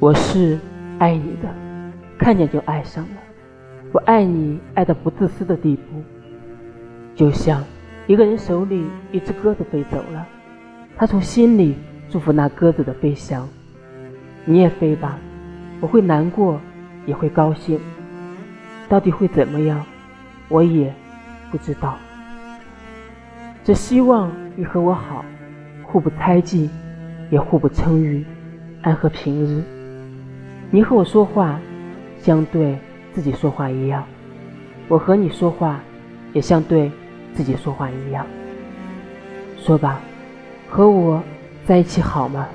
我是爱你的，看见就爱上了。我爱你爱到不自私的地步，就像一个人手里一只鸽子飞走了，他从心里祝福那鸽子的飞翔。你也飞吧，我会难过，也会高兴。到底会怎么样，我也不知道。只希望你和我好，互不猜忌，也互不称誉，安和平日。你和我说话，像对自己说话一样；我和你说话，也像对自己说话一样。说吧，和我在一起好吗？